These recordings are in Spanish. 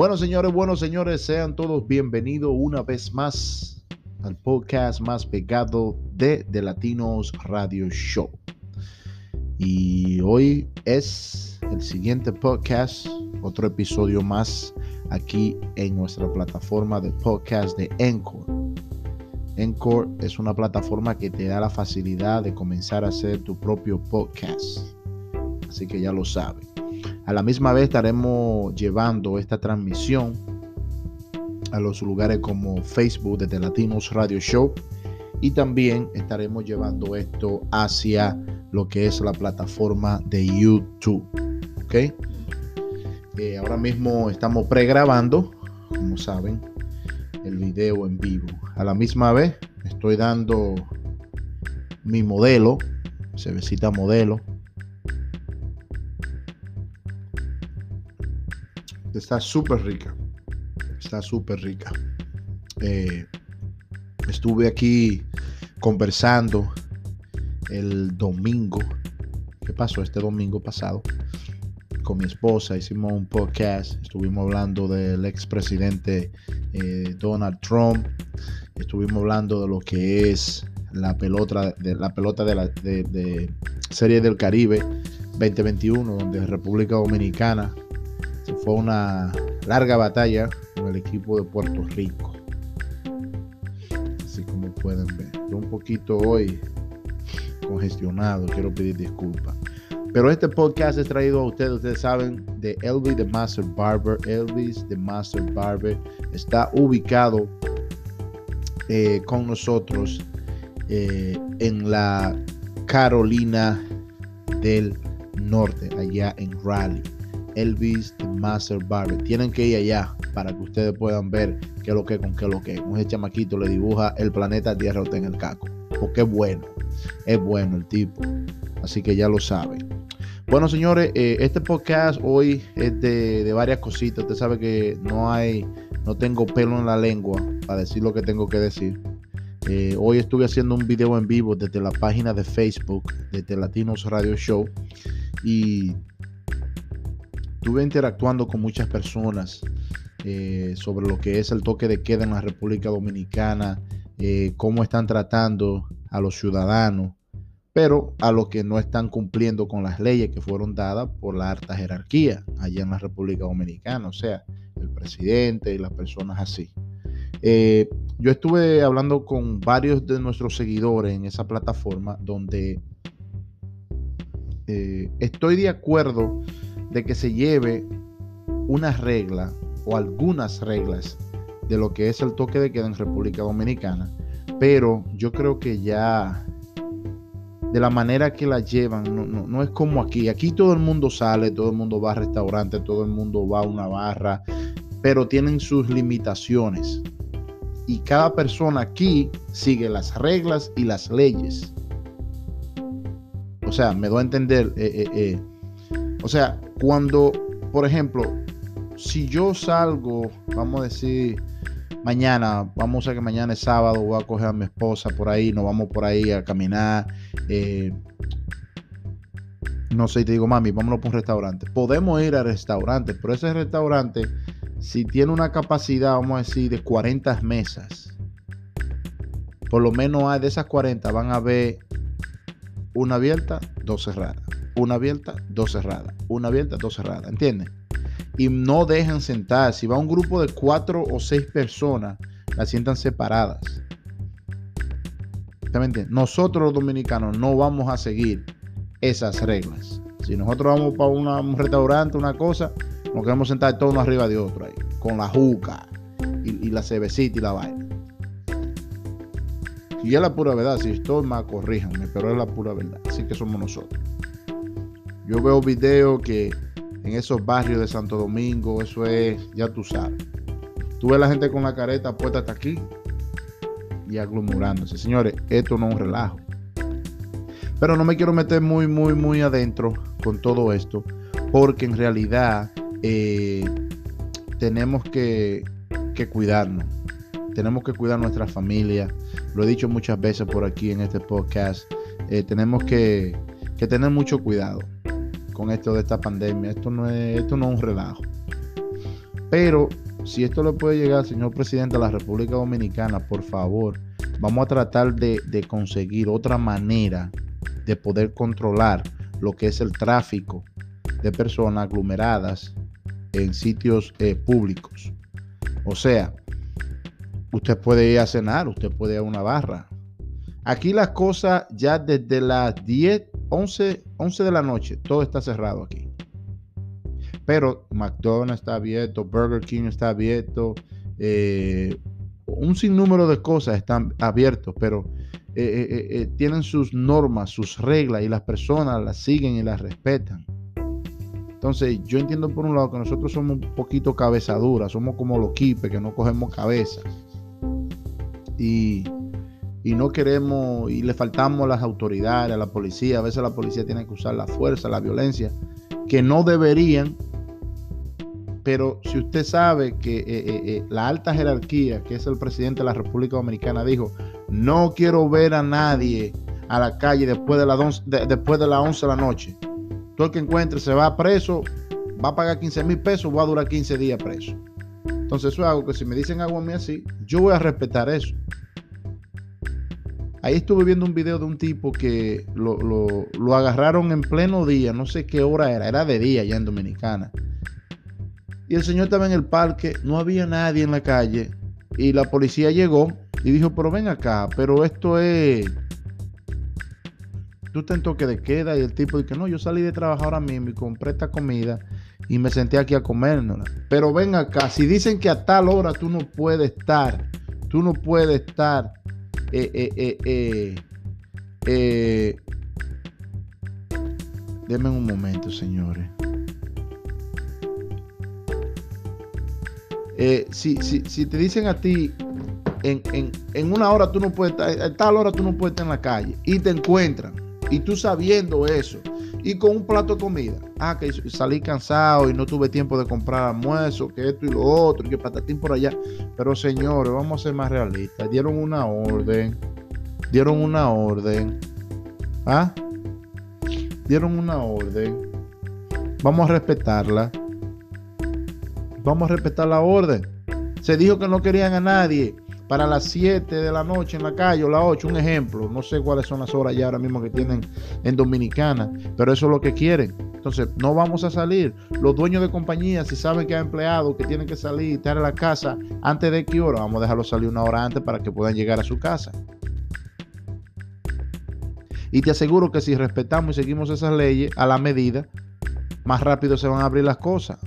Bueno, señores, buenos señores, sean todos bienvenidos una vez más al podcast más pegado de The Latinos Radio Show. Y hoy es el siguiente podcast, otro episodio más aquí en nuestra plataforma de podcast de Encore. Encore es una plataforma que te da la facilidad de comenzar a hacer tu propio podcast. Así que ya lo sabes. A la misma vez estaremos llevando esta transmisión a los lugares como Facebook de The Latinos Radio Show y también estaremos llevando esto hacia lo que es la plataforma de YouTube. ¿Ok? Eh, ahora mismo estamos pregrabando, como saben, el video en vivo. A la misma vez estoy dando mi modelo, cervecita modelo, Está súper rica. Está súper rica. Eh, estuve aquí conversando el domingo. ¿Qué pasó este domingo pasado? Con mi esposa hicimos un podcast. Estuvimos hablando del expresidente eh, Donald Trump. Estuvimos hablando de lo que es la pelota de la pelota de la de Serie del Caribe 2021, donde República Dominicana fue una larga batalla con el equipo de Puerto Rico. Así como pueden ver. Un poquito hoy congestionado, quiero pedir disculpas. Pero este podcast es traído a ustedes, ustedes saben, de Elvis the Master Barber. Elvis the Master Barber está ubicado eh, con nosotros eh, en la Carolina del Norte, allá en Raleigh. Elvis Master Barber. Tienen que ir allá para que ustedes puedan ver qué es lo que con qué es lo que. Con ese chamaquito le dibuja el planeta Tierra en el caco. Porque es bueno. Es bueno el tipo. Así que ya lo saben. Bueno, señores, eh, este podcast hoy es de, varias cositas. Usted sabe que no hay, no tengo pelo en la lengua para decir lo que tengo que decir. Eh, hoy estuve haciendo un video en vivo desde la página de Facebook de Latinos Radio Show y estuve interactuando con muchas personas eh, sobre lo que es el toque de queda en la República Dominicana, eh, cómo están tratando a los ciudadanos, pero a los que no están cumpliendo con las leyes que fueron dadas por la alta jerarquía allá en la República Dominicana, o sea, el presidente y las personas así. Eh, yo estuve hablando con varios de nuestros seguidores en esa plataforma donde estoy de acuerdo de que se lleve una regla o algunas reglas de lo que es el toque de queda en República Dominicana, pero yo creo que ya de la manera que la llevan, no, es como aquí. Aquí todo el mundo sale, todo el mundo va a restaurantes, todo el mundo va a una barra, pero tienen sus limitaciones. Y cada persona aquí sigue las reglas y las leyes. O sea, me doy a entender, eh, eh, eh, o sea, cuando, por ejemplo, si yo salgo, vamos a decir, mañana, vamos a que mañana es sábado, voy a coger a mi esposa por ahí, nos vamos por ahí a caminar. Eh, no sé, te digo, mami, vámonos por un restaurante. Podemos ir al restaurante, pero ese restaurante, si tiene una capacidad, vamos a decir, de 40 mesas, por lo menos de esas 40, van a ver una abierta, dos cerradas una abierta, dos cerradas, una abierta, dos cerradas, ¿entiendes? Y no dejan sentar. Si va un grupo de cuatro o seis personas, las sientan separadas. Nosotros los dominicanos no vamos a seguir esas reglas. Si nosotros vamos para un restaurante, una cosa, nos queremos sentar todos uno arriba de otro ahí, con la juca y, la cervecita y la vaina. Y es la pura verdad, si estoy mal, corríjanme, pero es la pura verdad. Así que somos nosotros. Yo veo videos que en esos barrios de Santo Domingo, eso es, ya tú sabes. Tú ves la gente con la careta puesta hasta aquí y aglomerándose. Señores, esto no es un relajo. Pero no me quiero meter muy, muy, muy adentro con todo esto, porque en realidad eh, tenemos que, cuidarnos. Tenemos que cuidar nuestra familia. Lo he dicho muchas veces por aquí en este podcast. Eh, tenemos que, que tener mucho cuidado con esto de esta pandemia. Esto no es, esto no es un relajo. Pero si esto le puede llegar, señor presidente de la República Dominicana, por favor, vamos a tratar de, conseguir otra manera de poder controlar lo que es el tráfico de personas aglomeradas en sitios eh, públicos. O sea, usted puede ir a cenar, usted puede ir a una barra. Aquí las cosas ya desde las 10, 11, 11 de la noche, todo está cerrado aquí. Pero McDonald's está abierto, Burger King está abierto, eh, un sinnúmero de cosas están abiertos, pero eh, eh, tienen sus normas, sus reglas y las personas las siguen y las respetan. Entonces, yo entiendo por un lado que nosotros somos un poquito cabezaduras, somos como los quipes que no cogemos cabeza. Y, y, no queremos, y le faltamos a las autoridades, a la policía. A veces la policía tiene que usar la fuerza, la violencia, que no deberían, pero si usted sabe que eh, eh, eh, la alta jerarquía, que es el presidente de la República Dominicana, dijo, no quiero ver a nadie a la calle después de, después de las 11 de la noche. Todo el que encuentre se va preso, va a pagar 15 mil pesos, va a durar 15 días preso. Entonces eso es algo que si me dicen algo a mí así, yo voy a respetar eso. Ahí estuve viendo un video de un tipo que lo, lo agarraron en pleno día, no sé qué hora era, era de día ya en Dominicana y el señor estaba en el parque, no había nadie en la calle. Y la policía llegó y dijo, pero ven acá, pero esto es... Tú te en toque de queda y el tipo dice, no, yo salí de trabajar ahora mismo y compré esta comida y me senté aquí a comérnosla. Pero ven acá, si dicen que a tal hora tú no puedes estar, tú no puedes estar eh, eh, eh, eh Denme un momento, señores. Eh, si, si, te dicen a ti, en, una hora tú no puedes estar, a tal hora tú no puedes estar en la calle, y te encuentran, y tú sabiendo eso, y con un plato de comida, ah, que salí cansado y no tuve tiempo de comprar almuerzo, que esto y lo otro, y que patatín por allá. Pero señores, vamos a ser más realistas. Dieron una orden, dieron una orden, ¿ah? Dieron una orden. Vamos a respetarla vamos a respetar la orden. Se dijo que no querían a nadie para las 7 de la noche en la calle o las 8, un ejemplo. No sé cuáles son las horas ya ahora mismo que tienen en Dominicana, pero eso es lo que quieren. Entonces, no vamos a salir. Los dueños de compañías, si saben que hay empleados que tienen que salir y estar en la casa antes de qué hora, vamos a dejarlos salir una hora antes para que puedan llegar a su casa. Y te aseguro que si respetamos y seguimos esas leyes a la medida, más rápido se van a abrir las cosas.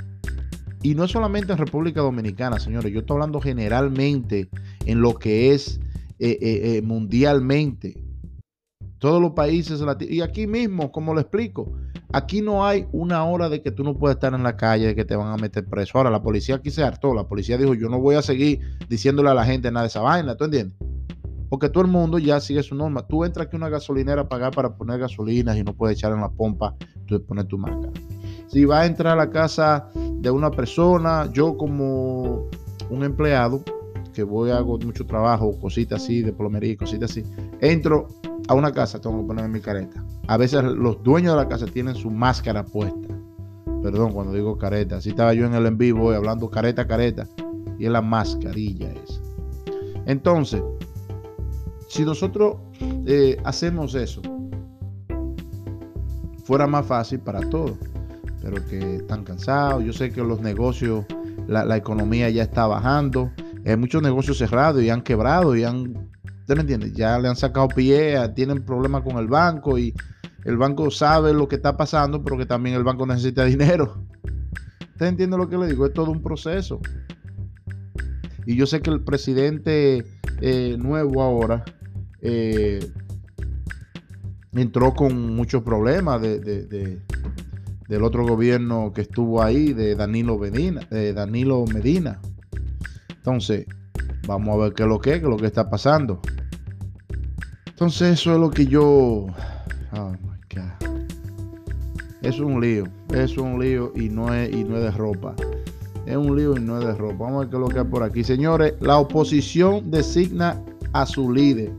Y no solamente en República Dominicana, señores, yo estoy hablando generalmente en lo que es eh, eh, eh, mundialmente. Todos los países Y aquí mismo, como lo explico, aquí no hay una hora de que tú no puedes estar en la calle, de que te van a meter preso. Ahora, la policía aquí se hartó. La policía dijo, yo no voy a seguir diciéndole a la gente nada de esa vaina, ¿tú entiendes? Porque todo el mundo ya sigue su norma. Tú entras aquí a una gasolinera a pagar para poner gasolina y no puedes echar en la pompa, tú poner tu marca. Si vas a entrar a la casa de una persona, yo como un empleado que voy hago mucho trabajo, cositas así, de plomería, cositas así, entro a una casa, tengo que ponerme mi careta. A veces los dueños de la casa tienen su máscara puesta. Perdón cuando digo careta. Así estaba yo en el en vivo hablando careta, careta. Y es la mascarilla esa. Entonces, si nosotros eh, hacemos eso, fuera más fácil para todos pero que están cansados. Yo sé que los negocios, la, economía ya está bajando. Hay muchos negocios cerrados y han quebrado y han, ¿usted me entiende? Ya le han sacado pie, tienen problemas con el banco y el banco sabe lo que está pasando, pero que también el banco necesita dinero. ¿Usted entiende lo que le digo? Es todo un proceso. Y yo sé que el presidente eh, nuevo ahora eh, entró con muchos problemas de del otro gobierno que estuvo ahí, de Danilo Medina. De Danilo Medina. Entonces, vamos a ver qué es lo que es, qué es lo que está pasando. Entonces, eso es lo que yo. Oh. Es un lío, es un lío y no es, y no es de ropa. Es un lío y no es de ropa. Vamos a ver qué es lo que hay por aquí. Señores, la oposición designa a su líder.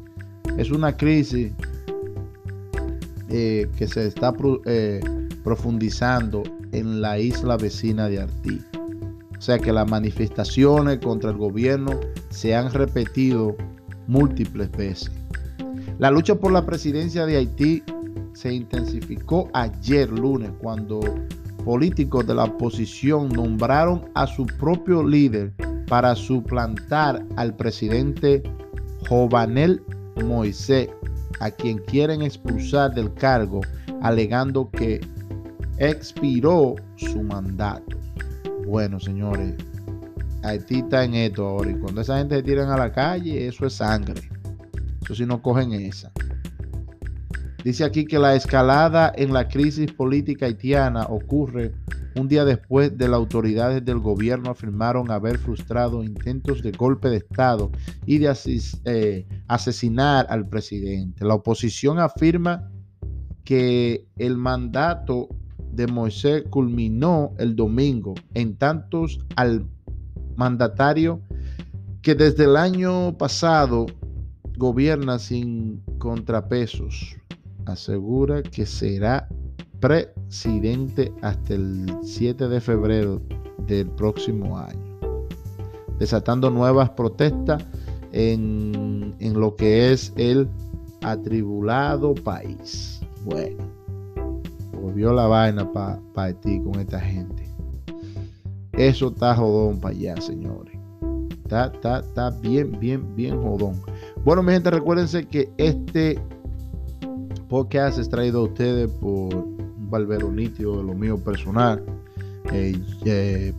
Es una crisis eh, que se está eh, profundizando en la isla vecina de Haití. Sea que las manifestaciones contra el gobierno se han repetido múltiples veces. La lucha por la presidencia de Haití se intensificó ayer lunes cuando políticos de la oposición nombraron a su propio líder para suplantar al presidente Jovenel Moisés, a quien quieren expulsar del cargo, alegando que expiró su mandato. Bueno, señores, Haití está en esto ahora. Y cuando esa gente se tiran a la calle, eso es sangre. Eso si no cogen esa. Dice aquí que la escalada en la crisis política haitiana ocurre un día después de las autoridades del gobierno afirmaron haber frustrado intentos de golpe de Estado y de eh, asesinar al presidente. La oposición afirma que el mandato de Moisés culminó el domingo, en tantos al mandatario que desde el año pasado gobierna sin contrapesos, asegura que será presidente hasta el 7 de febrero del próximo año, desatando nuevas protestas en, en lo que es el atribulado país. Bueno, volvió la vaina para ti con esta gente. Eso está jodón para allá, señores. Está, está, está bien, bien, bien jodón. Bueno, mi gente, recuérdense que este podcast es traído a ustedes por un barbero nítido de lo mío personal. Eh, eh,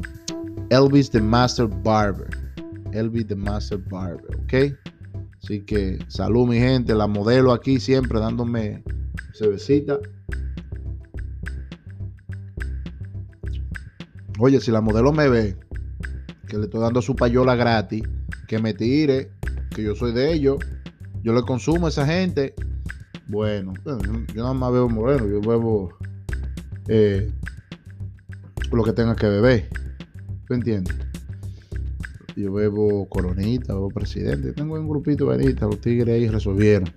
Elvis the Master Barber. Elvis the Master Barber, ¿ok? Así que salud mi gente, la modelo aquí siempre dándome cervecita. Oye, si la modelo me ve, que le estoy dando su payola gratis, que me tire, que yo soy de ellos, yo le consumo a esa gente. Bueno, yo nada más bebo moreno, yo bebo eh, lo que tenga que beber. ¿Tú entiendes? Yo bebo coronita, bebo presidente. Tengo un grupito de los tigres ahí resolvieron.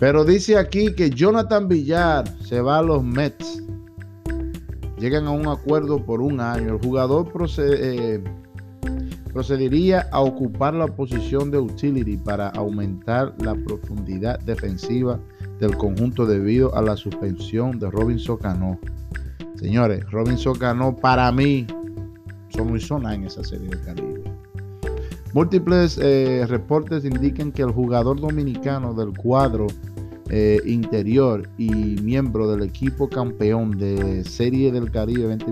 Pero dice aquí que Jonathan Villar se va a los Mets. Llegan a un acuerdo por un año. El jugador eh, procedería a ocupar la posición de utility para aumentar la profundidad defensiva del conjunto debido a la suspensión de Robinson Cano. Señores, Robinson Cano para mí son muy zona en esa serie de Caribe. Múltiples eh, reportes indican que el jugador dominicano del cuadro eh, interior y miembro del equipo campeón de Serie del Caribe 20,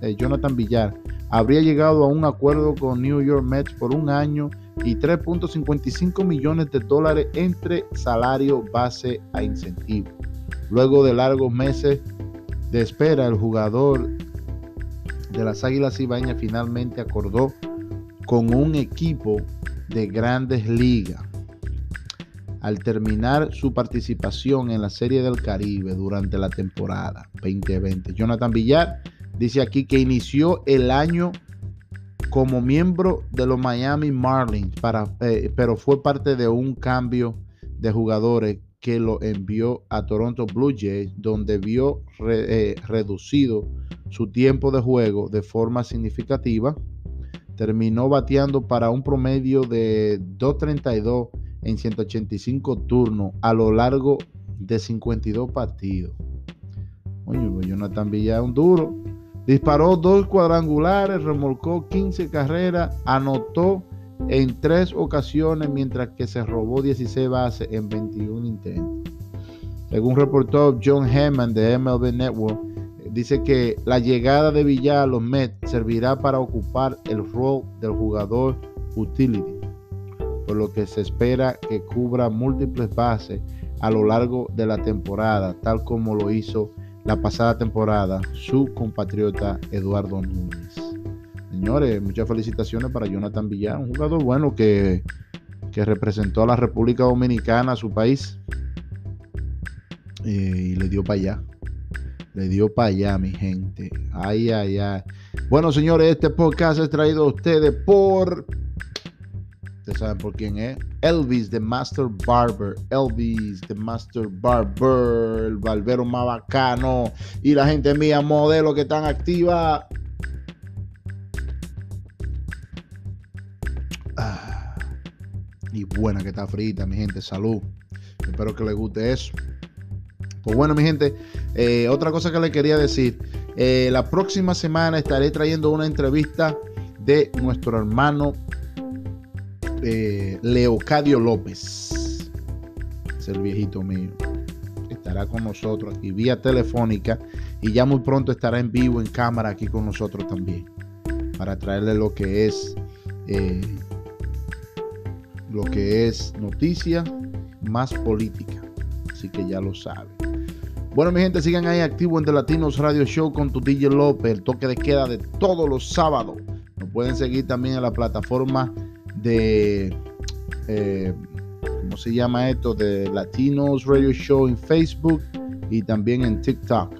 eh, Jonathan Villar, habría llegado a un acuerdo con New York Mets por un año y 3.55 millones de dólares entre salario base a incentivo. Luego de largos meses de espera, el jugador de las Águilas Ibañas finalmente acordó con un equipo de grandes ligas al terminar su participación en la Serie del Caribe durante la temporada 2020. Jonathan Villar dice aquí que inició el año como miembro de los Miami Marlins, eh, pero fue parte de un cambio de jugadores que lo envió a Toronto Blue Jays, donde vio eh, reducido su tiempo de juego de forma significativa. Terminó bateando para un promedio de 232 en 185 turnos a lo largo de 52 partidos. Oye, pues Jonathan Villa un duro. Disparó dos cuadrangulares, remolcó 15 carreras, anotó en tres ocasiones, mientras que se robó 16 bases en 21 intentos. Según reportó John Hammond de MLB Network, dice que la llegada de Villar a los Mets servirá para ocupar el rol del jugador utility por lo que se espera que cubra múltiples bases a lo largo de la temporada, tal como lo hizo la pasada temporada su compatriota Eduardo Núñez. Señores, muchas felicitaciones para Jonathan Villar, un jugador bueno que, que representó a la República Dominicana, a su país, y le dio para allá. Le dio para allá, mi gente. Ay, ay, ay. Bueno, señores, este podcast es traído a ustedes por Ustedes saben por quién es. Elvis, The Master Barber. Elvis, The Master Barber. El barbero más bacano. Y la gente mía, modelo que están activa. Ah, y buena que está frita, mi gente. Salud. Espero que les guste eso. Pues bueno, mi gente, eh, otra cosa que les quería decir. Eh, la próxima semana estaré trayendo una entrevista de nuestro hermano eh, Leocadio López. Es el viejito mío. Estará con nosotros aquí vía telefónica y ya muy pronto estará en vivo, en cámara aquí con nosotros también. Para traerle lo que es lo que es noticia más política. Así que ya lo saben. Bueno, mi gente, sigan ahí activo en The Latinos Radio Show con tu DJ López, el toque de queda de todos los sábados. Nos pueden seguir también en la plataforma de, eh, ¿cómo se llama esto? De Latinos Radio Show en Facebook y también en TikTok,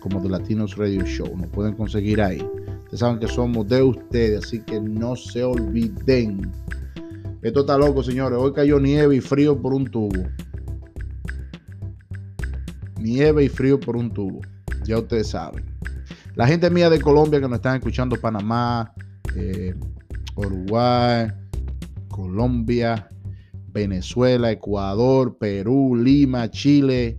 como The Latinos Radio Show. Nos pueden conseguir ahí. Ustedes saben que somos de ustedes, así que no se olviden. Esto está loco, señores. Hoy cayó nieve y frío por un tubo. Nieve y frío por un tubo. Ya ustedes saben. La gente mía de Colombia que nos están escuchando, Panamá, eh, Uruguay, Colombia, Venezuela, Ecuador, Perú, Lima, Chile,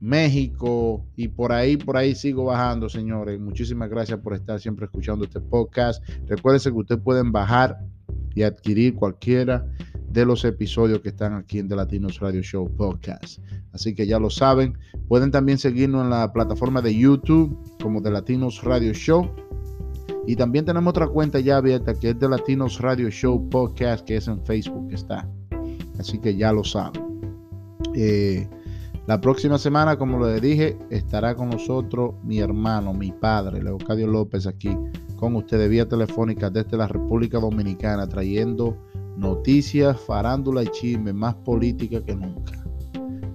México y por ahí, por ahí sigo bajando, señores. Muchísimas gracias por estar siempre escuchando este podcast. Recuérdense que ustedes pueden bajar y adquirir cualquiera de los episodios que están aquí en The Latinos Radio Show Podcast. Así que ya lo saben. Pueden también seguirnos en la plataforma de YouTube como The Latinos Radio Show. Y también tenemos otra cuenta ya abierta que es The Latinos Radio Show Podcast, que es en Facebook está. Así que ya lo saben. Eh, la próxima semana, como les dije, estará con nosotros mi hermano, mi padre, Leocadio López, aquí con ustedes vía telefónica desde la República Dominicana, trayendo noticias, farándula y chisme, más política que nunca.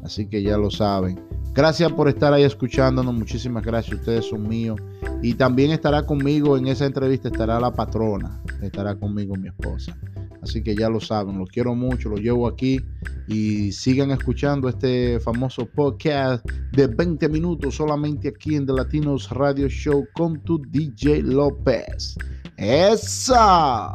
Así que ya lo saben. Gracias por estar ahí escuchándonos. Muchísimas gracias. Ustedes son míos. Y también estará conmigo en esa entrevista, estará la patrona. Estará conmigo mi esposa. Así que ya lo saben, los quiero mucho, los llevo aquí y sigan escuchando este famoso podcast de 20 minutos solamente aquí en The Latinos Radio Show con tu DJ López. ¡Esa!